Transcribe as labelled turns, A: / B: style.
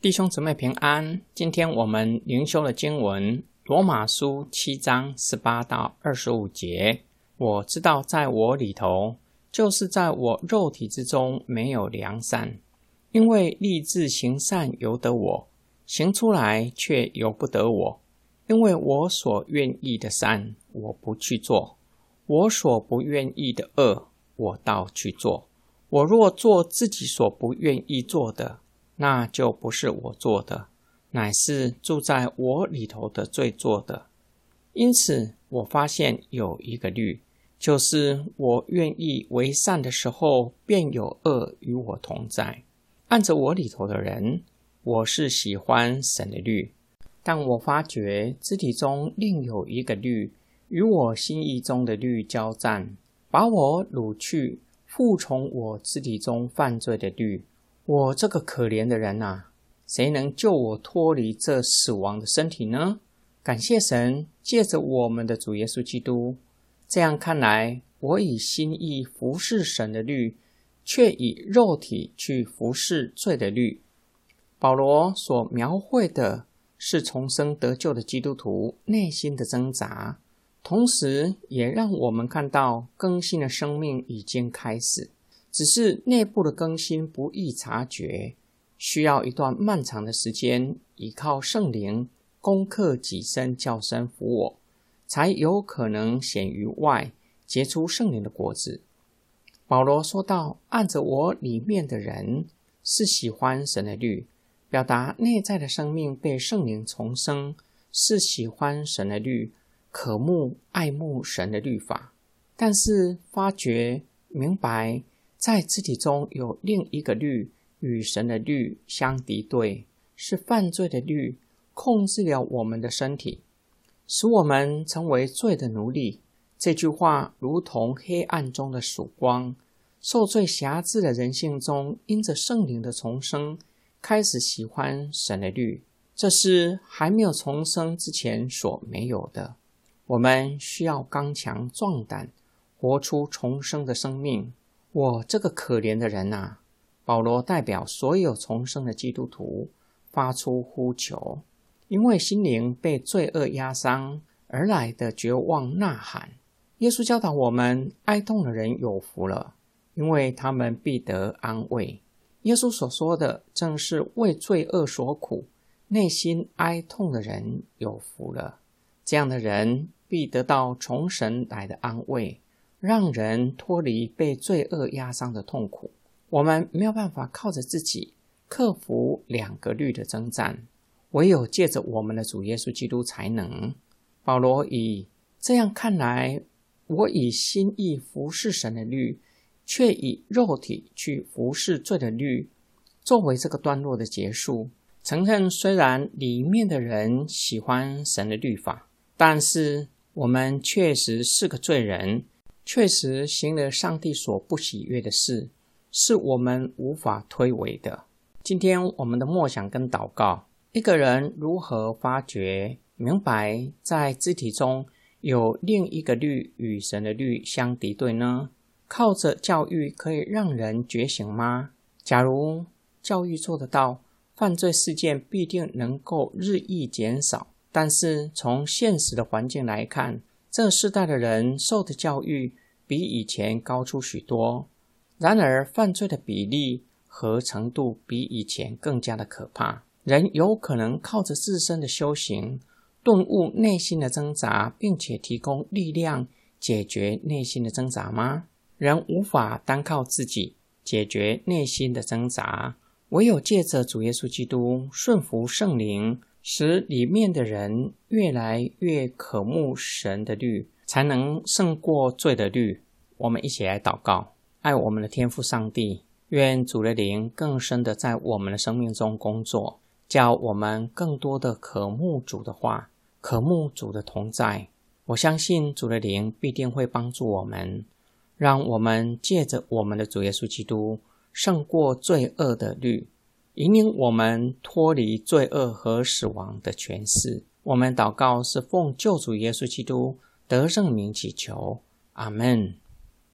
A: 弟兄姊妹平安。今天我们灵修的经文《罗马书》七章十八到二十五节。我知道，在我里头，就是在我肉体之中没有良善，因为立志行善由得我，行出来却由不得我。因为我所愿意的善，我不去做；我所不愿意的恶，我倒去做。我若做自己所不愿意做的，那就不是我做的，乃是住在我里头的罪做的。因此，我发现有一个律，就是我愿意为善的时候，便有恶与我同在。按着我里头的人，我是喜欢神的律，但我发觉肢体中另有一个律，与我心意中的律交战，把我掳去，服从我肢体中犯罪的律。我这个可怜的人呐，谁能救我脱离这死亡的身体呢？感谢神，借着我们的主耶稣基督。这样看来，我以心意服侍神的律，却以肉体去服侍罪的律。保罗所描绘的是重生得救的基督徒内心的挣扎，同时也让我们看到更新的生命已经开始。只是内部的更新不易察觉，需要一段漫长的时间，依靠圣灵攻克己身，叫声服我，才有可能显于外，结出圣灵的果子。保罗说道：“按着我里面的人是喜欢神的律，表达内在的生命被圣灵重生，是喜欢神的律，渴慕爱慕神的律法。但是发觉明白。”在肢体中有另一个律与神的律相敌对，是犯罪的律控制了我们的身体，使我们成为罪的奴隶。这句话如同黑暗中的曙光，受罪辖制的人性中，因着圣灵的重生，开始喜欢神的律。这是还没有重生之前所没有的。我们需要刚强壮胆，活出重生的生命。我这个可怜的人呐，保罗代表所有重生的基督徒发出呼求，因为心灵被罪恶压伤而来的绝望呐喊。耶稣教导我们，哀痛的人有福了，因为他们必得安慰。耶稣所说的正是为罪恶所苦、内心哀痛的人有福了。这样的人必得到从神来的安慰。让人脱离被罪恶压伤的痛苦，我们没有办法靠着自己克服两个律的征战，唯有借着我们的主耶稣基督才能。保罗以这样看来，我以心意服侍神的律，却以肉体去服侍罪的律，作为这个段落的结束。承认虽然里面的人喜欢神的律法，但是我们确实是个罪人。确实行了上帝所不喜悦的事，是我们无法推诿的。今天我们的默想跟祷告，一个人如何发觉明白在肢体中有另一个律与神的律相敌对呢？靠着教育可以让人觉醒吗？假如教育做得到，犯罪事件必定能够日益减少。但是从现实的环境来看，这世代的人受的教育比以前高出许多，然而犯罪的比例和程度比以前更加的可怕。人有可能靠着自身的修行顿悟内心的挣扎，并且提供力量解决内心的挣扎吗？人无法单靠自己解决内心的挣扎，唯有借着主耶稣基督顺服圣灵。使里面的人越来越渴慕神的律，才能胜过罪的律。我们一起来祷告，爱我们的天父上帝，愿主的灵更深的在我们的生命中工作，叫我们更多的渴慕主的话，渴慕主的同在。我相信主的灵必定会帮助我们，让我们借着我们的主耶稣基督胜过罪恶的律。引领我们脱离罪恶和死亡的权势。我们祷告是奉救主耶稣基督得胜名祈求，阿门。